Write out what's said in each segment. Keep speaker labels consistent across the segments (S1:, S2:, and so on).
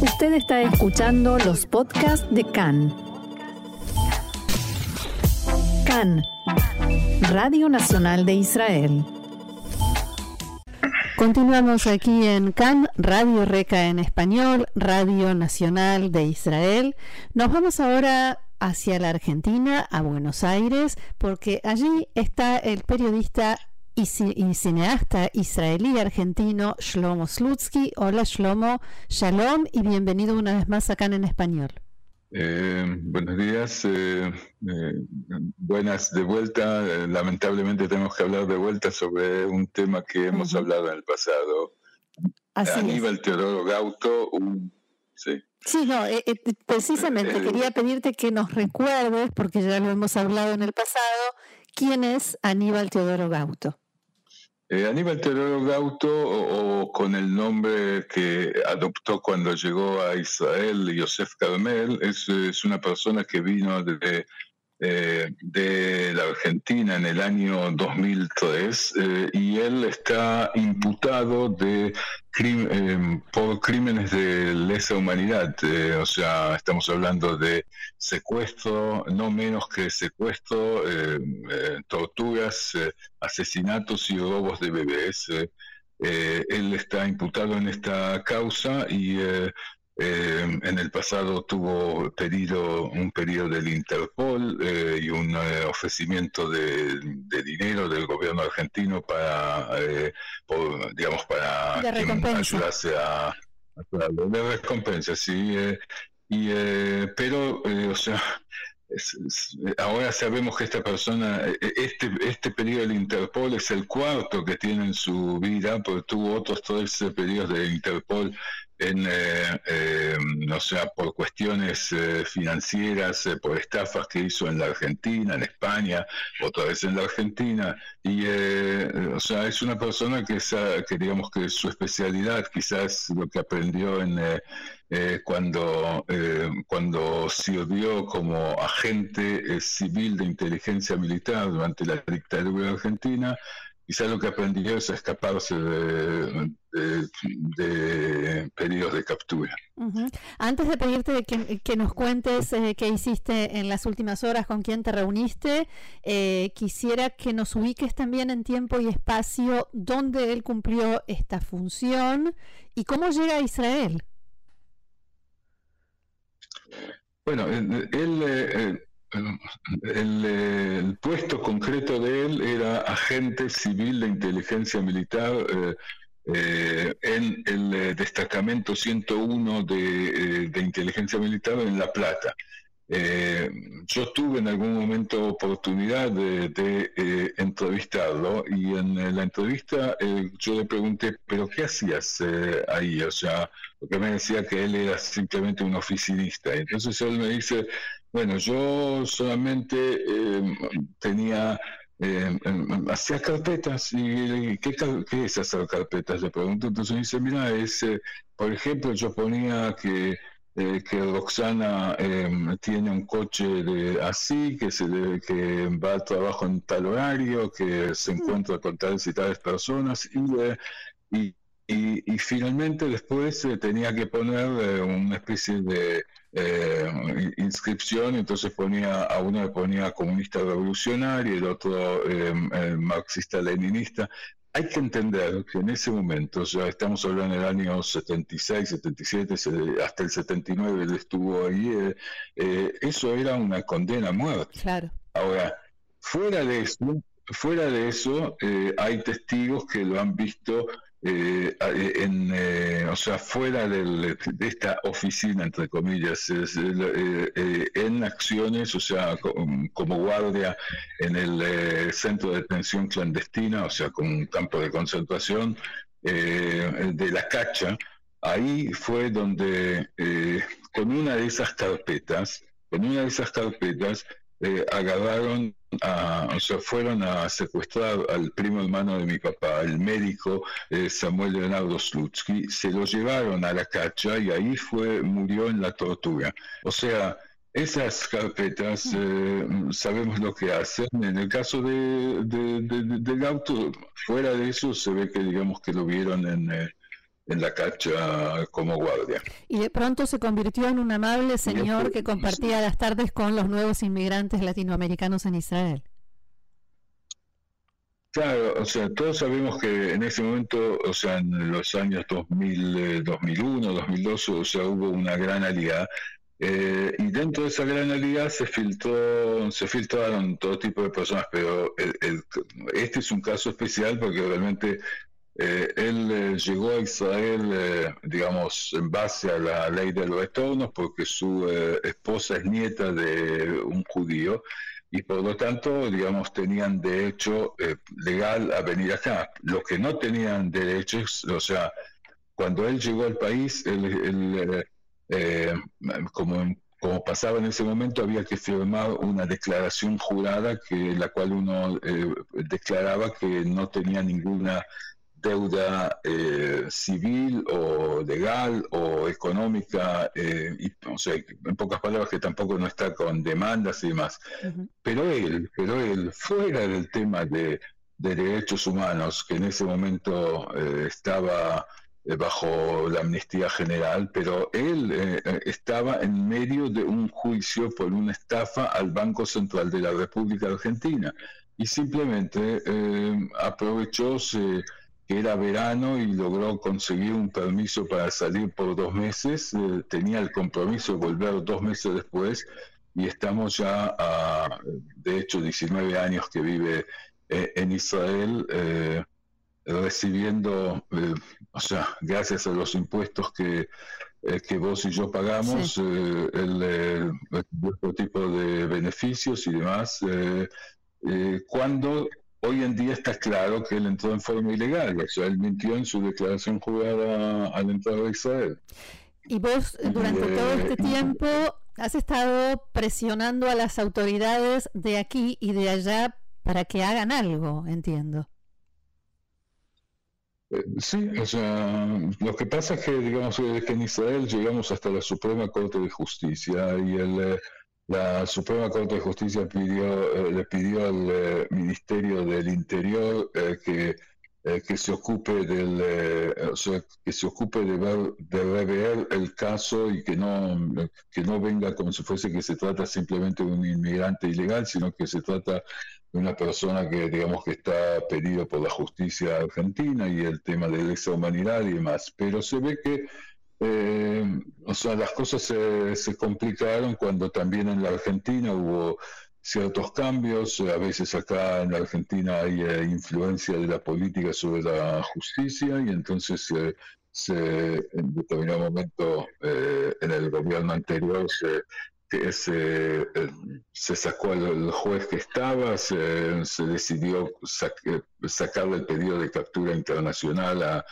S1: Usted está escuchando los podcasts de CAN. CAN, Radio Nacional de Israel. Continuamos aquí en CAN, Radio Reca en español, Radio Nacional de Israel. Nos vamos ahora hacia la Argentina, a Buenos Aires, porque allí está el periodista y, cineasta israelí argentino Shlomo Slutsky. Hola Shlomo, shalom y bienvenido una vez más acá en español.
S2: Eh, buenos días, eh, eh, buenas de vuelta. lamentablemente tenemos que hablar de vuelta sobre un tema que hemos hablado en el pasado. Aníbal Teodoro Gauto,
S1: sí. Sí, no, precisamente quería pedirte que nos recuerdes, porque ya lo hemos hablado en el pasado, quién es Aníbal Teodoro Gauto.
S2: Eh, Aníbal Teodoro Gauto, o, con el nombre que adoptó cuando llegó a Israel, Yosef Carmel, es, es una persona que vino de eh, de la Argentina en el año 2003 eh, y él está imputado de eh, por crímenes de lesa humanidad. o sea, estamos hablando de secuestro, no menos que secuestro, torturas, asesinatos y robos de bebés. él está imputado en esta causa y eh, en el pasado tuvo pedido un pedido del Interpol eh, y un eh, ofrecimiento de, dinero del gobierno argentino para, digamos, para ayudarse a, a, de recompensa, sí. y, pero, o sea, ahora sabemos que esta persona, este, este pedido del Interpol es el cuarto que tiene en su vida, porque tuvo otros tres pedidos del Interpol en, eh, eh, sea, por cuestiones eh, financieras, por estafas que hizo en la Argentina, en España, otra vez en la Argentina, y, o sea, es una persona que, que digamos que su especialidad quizás lo que aprendió en cuando, cuando sirvió como agente civil de inteligencia militar durante la dictadura argentina, quizás lo que aprendió es escaparse de, de, pedidos de captura.
S1: Antes de pedirte que, nos cuentes eh, qué hiciste en las últimas horas, con quién te reuniste, eh, quisiera que nos ubiques también en tiempo y espacio dónde él cumplió esta función y cómo llega a Israel.
S2: Bueno, él, eh, el, puesto concreto de él era agente civil de inteligencia militar eh, eh, en el eh, destacamento 101 de, de, inteligencia militar en La Plata. yo tuve en algún momento oportunidad de, entrevistarlo y en la entrevista yo le pregunté, pero ¿qué hacías ahí? O sea, porque me decía que él era simplemente un oficinista. Entonces él me dice, bueno, yo solamente eh, tenía, eh, hacía carpetas y ¿qué, ¿qué, es hacer carpetas? Le pregunto, entonces dice, mira, es, eh, por ejemplo, yo ponía que, que Roxana tiene un coche de así, que, se que va al trabajo en tal horario, que se encuentra con tales y tales personas y, y y, finalmente después tenía que poner una especie de eh, inscripción, entonces ponía, a uno le ponía comunista revolucionario y el otro eh, marxista-leninista. Hay que entender que en ese momento, ya estamos hablando del año 76, 77, hasta el 79 él estuvo ahí, eh, eh, eso era una condena a muerte.
S1: Claro.
S2: Ahora, fuera de eso, fuera de eso, hay testigos que lo han visto eh, eh, en, eh, o sea, fuera de esta oficina, entre comillas, en acciones, o sea, como, guardia en el centro de detención clandestina, o sea, con un campo de concentración de la cacha, ahí fue donde con una de esas carpetas, con una de esas carpetas, agarraron o sea, fueron a secuestrar al primo hermano de mi papá, el médico eh, Samuel Leonardo Slutsky, se lo llevaron a la cacha y ahí fue, murió en la tortura. O sea, esas carpetas eh, sabemos lo que hacen. En el caso de, del auto, fuera de eso se ve que digamos que lo vieron en, eh, en la cacha como guardia.
S1: Y de pronto se convirtió en un amable señor que compartía las tardes con los nuevos inmigrantes latinoamericanos en Israel.
S2: Claro, o sea, todos sabemos que en ese momento, o sea, en los años 2000, 2001, 2002, o sea, hubo una gran alianza eh, y dentro de esa gran alianza se filtró, se filtraron todo tipo de personas, pero este es un caso especial porque realmente eh, él eh, llegó a Israel, eh, digamos, en base a la ley de los retornos, porque su esposa es nieta de un judío y por lo tanto, digamos, tenían derecho legal a venir acá. Los que no tenían derechos, o sea, cuando él llegó al país, como como pasaba en ese momento, había que firmar una declaración jurada que la cual uno declaraba que no tenía ninguna deuda eh, civil o legal o económica, eh, y, en pocas palabras que tampoco no está con demandas y demás. Pero él, pero él, fuera del tema de, derechos humanos, que en ese momento eh, estaba bajo la amnistía general, pero él estaba en medio de un juicio por una estafa al Banco Central de la República Argentina y simplemente aprovechó, se era verano y logró conseguir un permiso para salir por dos meses. Eh, tenía el compromiso de volver dos meses después y estamos ya a, de hecho, 19 años que vive eh, en Israel. Eh, recibiendo, o sea, gracias a los impuestos que, que vos y yo pagamos, el, tipo de beneficios y demás, cuando hoy en día está claro que él entró en forma ilegal, o sea, él mintió en su declaración jurada al entrar a Israel.
S1: Y vos durante todo este tiempo has estado presionando a las autoridades de aquí y de allá para que hagan algo, entiendo.
S2: Eh, sí, o sea, lo que pasa es que, digamos, que en Israel llegamos hasta la Suprema Corte de Justicia y el, eh, la Suprema Corte de Justicia pidió, eh, le pidió al eh, Ministerio del Interior eh, que, que se ocupe del, que se ocupe de ver, de rever el caso y que no, que no venga como si fuese que se trata simplemente de un inmigrante ilegal, sino que se trata de una persona que digamos que está pedido por la justicia argentina y el tema de esa humanidad y demás. Pero se ve que eh, o sea, las cosas se, se, complicaron cuando también en la Argentina hubo ciertos cambios. A veces acá en la Argentina hay eh, influencia de la política sobre la justicia y entonces se, en determinado momento eh, en el gobierno anterior se, se, se sacó el, juez que estaba, se, decidió sacarle el pedido de captura internacional a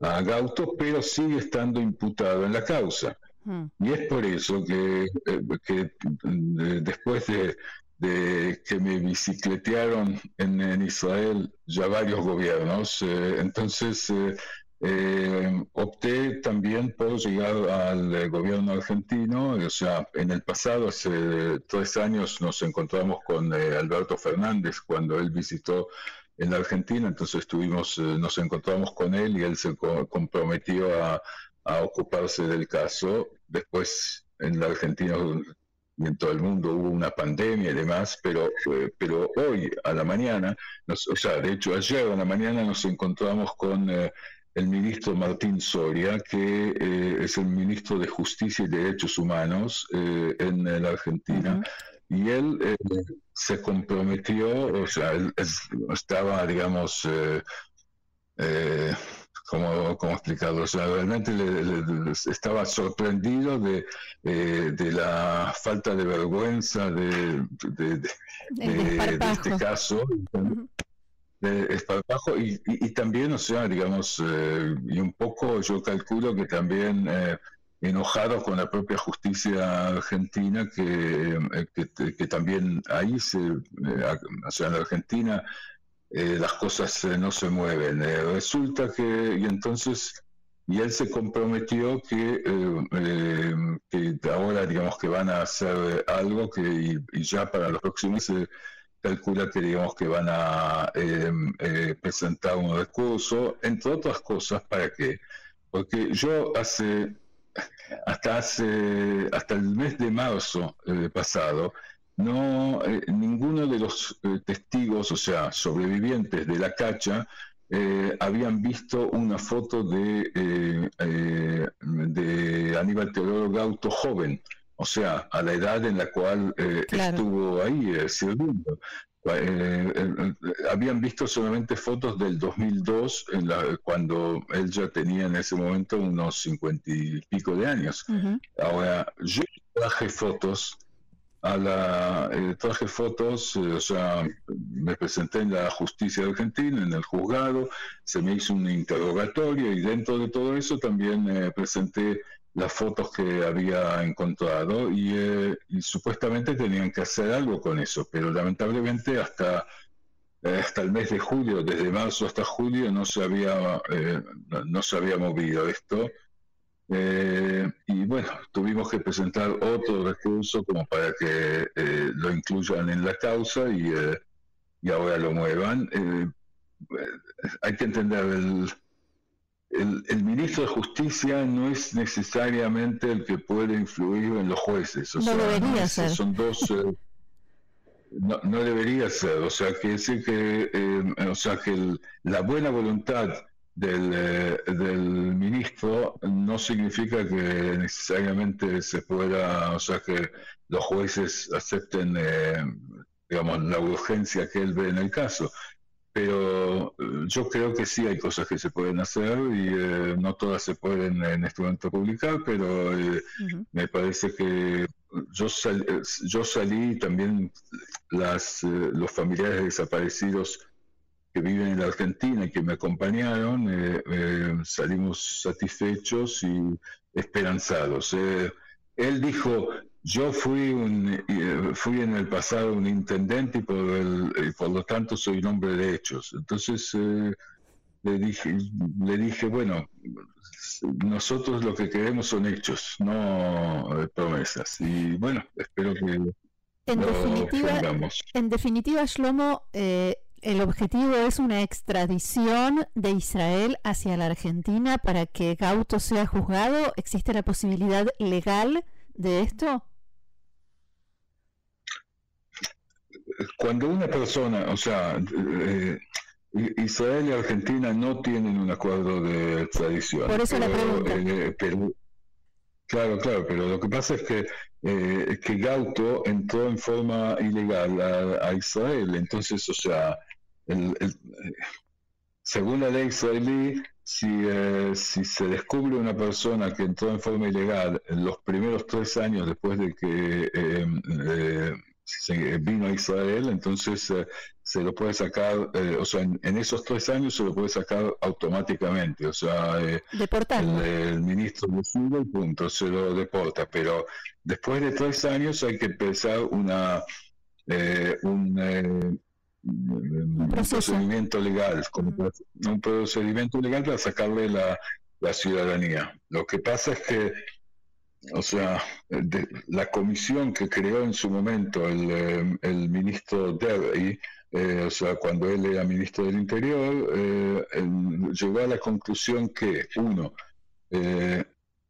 S2: a Gauto, pero sigue estando imputado en la causa. Hmm. Y es por eso que, eh, que después de, que me bicicletearon en, Israel ya varios gobiernos, eh, entonces eh, opté también por llegar al gobierno argentino. O sea, en el pasado, hace tres años, nos encontramos con Alberto Fernández cuando él visitó en la Argentina, entonces estuvimos, eh, nos encontramos con él y él se comprometió a, ocuparse del caso. Después en la Argentina y en todo el mundo hubo una pandemia y demás, pero, eh, pero hoy a la mañana, o sea, de hecho ayer a la mañana nos encontramos con eh, el ministro Martín Soria, que es el ministro de Justicia y Derechos Humanos en la Argentina y él eh, se comprometió, o sea, él estaba, digamos, eh, eh, ¿cómo, explicarlo? O sea, realmente estaba sorprendido de, de, la falta de vergüenza de, de, este caso. De esparpajo y, y, también, o sea, digamos, y un poco yo calculo que también enojado con la propia justicia argentina que, eh, que, también ahí se, eh, o sea, en Argentina eh, las cosas no se mueven. resulta que, y entonces, y él se comprometió que, ahora digamos que van a hacer algo que y, ya para los próximos se calcula que digamos que van a presentar un recurso, entre otras cosas, para que porque yo hace, hasta hace, hasta el mes de marzo eh, pasado, no, eh, ninguno de los eh, testigos, o sea, sobrevivientes de la cacha, habían visto una foto de, de Aníbal Teodoro Gauto joven, o sea, a la edad en la cual estuvo ahí sirviendo. Eh, eh, habían visto solamente fotos del 2002, en la, cuando él ya tenía en ese momento unos cincuenta y pico de años. Ahora, yo traje fotos a la eh, traje fotos, o sea, me presenté en la justicia argentina, en el juzgado, se me hizo un interrogatorio y dentro de todo eso también presenté las fotos que había encontrado eh, y, supuestamente tenían que hacer algo con eso, pero lamentablemente hasta, eh, hasta el mes de julio, desde marzo hasta julio, no se había, eh, no se había movido esto. y bueno, tuvimos que presentar otro recurso como para que lo incluyan en la causa y, y ahora lo muevan. hay que entender el el, ministro de Justicia no es necesariamente el que puede influir en los jueces.
S1: no debería ser.
S2: Son dos. Eh, no, debería ser. O sea, que decir que, eh, o sea, que la buena voluntad del, eh, del ministro no significa que necesariamente se pueda, o sea, que los jueces acepten, digamos, la urgencia que él ve en el caso pero eh, yo creo que sí hay cosas que se pueden hacer y eh, no todas se pueden en este momento publicar, pero eh, me parece que yo, yo salí también las, los familiares desaparecidos que viven en la Argentina y que me acompañaron, salimos satisfechos y esperanzados. él dijo, yo fui, un, eh, fui en el pasado un intendente y por, el, por lo tanto soy un hombre de hechos. Entonces eh, le, dije, le dije, bueno, nosotros lo que queremos son hechos, no eh, promesas. Y bueno, espero que...
S1: En, definitiva, en definitiva, Shlomo, el objetivo es una extradición de Israel hacia la Argentina para que Gauto sea juzgado. ¿Existe la posibilidad legal de esto?
S2: Cuando una persona, o sea, eh, Israel y Argentina no tienen un acuerdo de extradición.
S1: Por eso la pregunta.
S2: Eh, claro, claro, pero lo que pasa es que, eh, que Gauto entró en forma ilegal a, Israel. Entonces, o sea, según la ley israelí, si, si se descubre una persona que entró en forma ilegal en los primeros tres años después de que se vino a Israel, entonces eh, se lo puede sacar, eh, o sea, en, esos tres años se lo puede sacar automáticamente, o sea,
S1: eh,
S2: el, ministro decide y punto, se lo deporta, pero después de tres años hay que empezar una un, procedimiento legal, como un procedimiento legal para sacarle la, la ciudadanía. Lo que pasa es que o sea, la comisión que creó en su momento el, eh, ministro Derry, eh, o sea, cuando él era ministro del Interior, eh, llegó a la conclusión que, uno,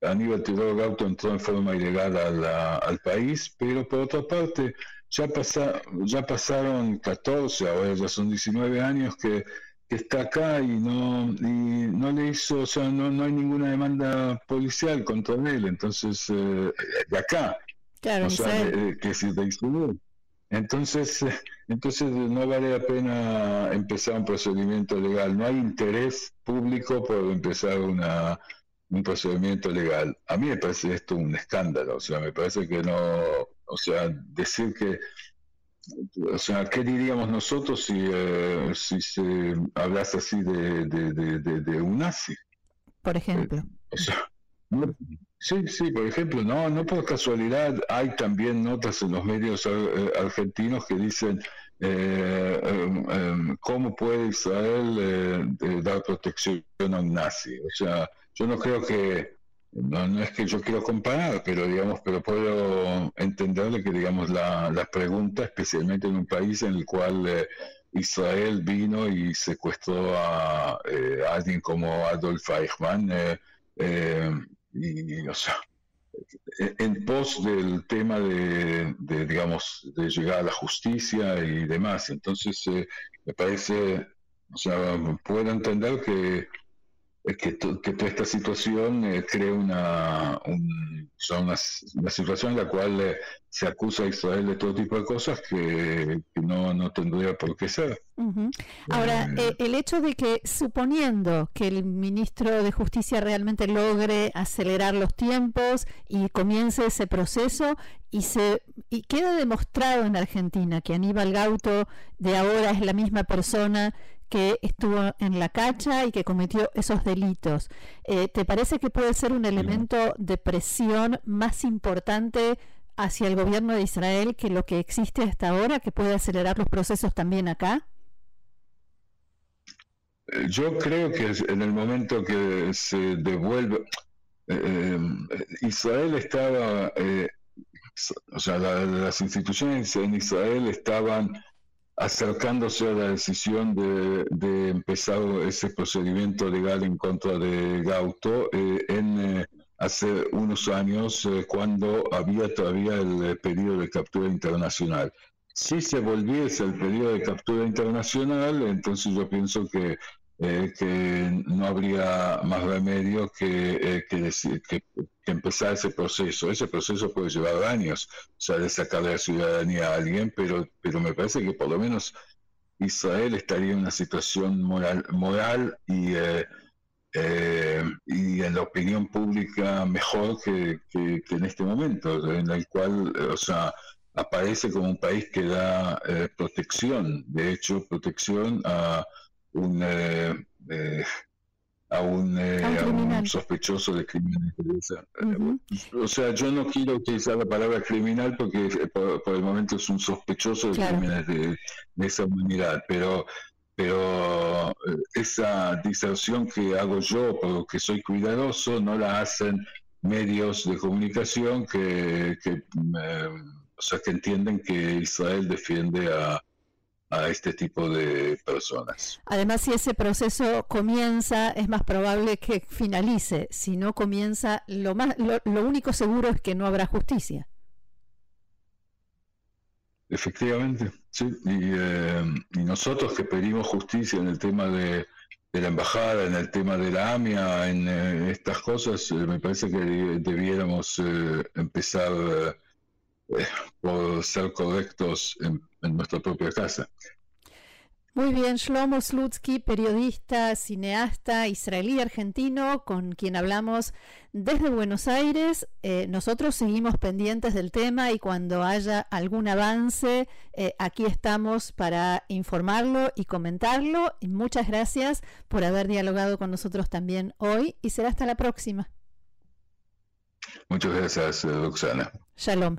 S2: Aníbal Teodoro Gauto entró en forma ilegal al país, pero por otra parte, ya, pasa, ya pasaron 14, ahora ya son 19 años que que está acá y no y no le hizo, o sea, no, no hay ninguna demanda policial contra él, entonces, eh, de acá,
S1: claro,
S2: o sea, que si de Entonces, eh, entonces no vale la pena empezar un procedimiento legal, no hay interés público por empezar una, un procedimiento legal. A mí me parece esto un escándalo, o sea, me parece que no, o sea, decir que o sea, ¿qué diríamos nosotros si, eh, si se hablase así de, de, un nazi?
S1: Por ejemplo.
S2: Eh, sí, sí, por ejemplo, no, no por casualidad hay también notas en los medios eh, argentinos que dicen em, em, cómo puede Israel dar protección a un nazi. O sea, yo no creo que no, es que yo quiero comparar, pero digamos, pero puedo entenderle que digamos la, la pregunta, especialmente en un país en el cual eh, Israel vino y secuestró a, eh, alguien como Adolf Eichmann, eh, y, o sea, en pos del tema de, digamos, de llegar a la justicia y demás. Entonces, me parece, o sea, puedo entender que que, que toda esta situación eh, crea una, una, situación en la cual eh, se acusa a Israel de todo tipo de cosas que, no, no, tendría por qué ser.
S1: Ahora, eh, el hecho de que, suponiendo que el ministro de Justicia realmente logre acelerar los tiempos y comience ese proceso y se y queda demostrado en Argentina que Aníbal Gauto de ahora es la misma persona que estuvo en la cacha y que cometió esos delitos. Eh, ¿Te parece que puede ser un elemento de presión más importante hacia el gobierno de Israel que lo que existe hasta ahora, que puede acelerar los procesos también acá?
S2: Eh, yo creo que en el momento que se devuelve, eh, Israel estaba, o sea, las instituciones en Israel estaban acercándose a la decisión de, empezar ese procedimiento legal en contra de Gauto eh, en eh, hace unos años eh, cuando había todavía el periodo de captura internacional. Si se volviese el periodo de captura internacional, entonces yo pienso que eh, que no habría más remedio que, eh, que, empezar ese proceso. Ese proceso puede llevar años, o sea, de sacarle la ciudadanía a alguien, pero, pero me parece que por lo menos Israel estaría en una situación moral, moral y, eh, y en la opinión pública mejor que, que, en este momento, en el cual, o sea, aparece como un país que da protección, de hecho, protección a un, eh, eh, a, un, eh, sospechoso de crímenes O sea, yo no quiero utilizar la palabra criminal porque por, el momento es un sospechoso de crímenes de, esa humanidad, pero pero esa diserción que hago yo porque soy cuidadoso no la hacen medios de comunicación que, que o sea, que entienden que Israel defiende a, a este tipo de personas.
S1: Además, si ese proceso comienza, es más probable que finalice. Si no comienza, lo, más, lo, único seguro es que no habrá justicia.
S2: Efectivamente, sí. Y, eh, nosotros que pedimos justicia en el tema de, la embajada, en el tema de la AMIA, en eh, estas cosas, eh, me parece que debiéramos empezar por ser correctos en, nuestra propia casa.
S1: Muy bien, Shlomo Slutsky, periodista, cineasta israelí-argentino, con quien hablamos desde Buenos Aires. Eh, nosotros seguimos pendientes del tema y cuando haya algún avance, eh, aquí estamos para informarlo y comentarlo. Y muchas gracias por haber dialogado con nosotros también hoy y será hasta la próxima.
S2: Muchas gracias, Roxana.
S1: Shalom.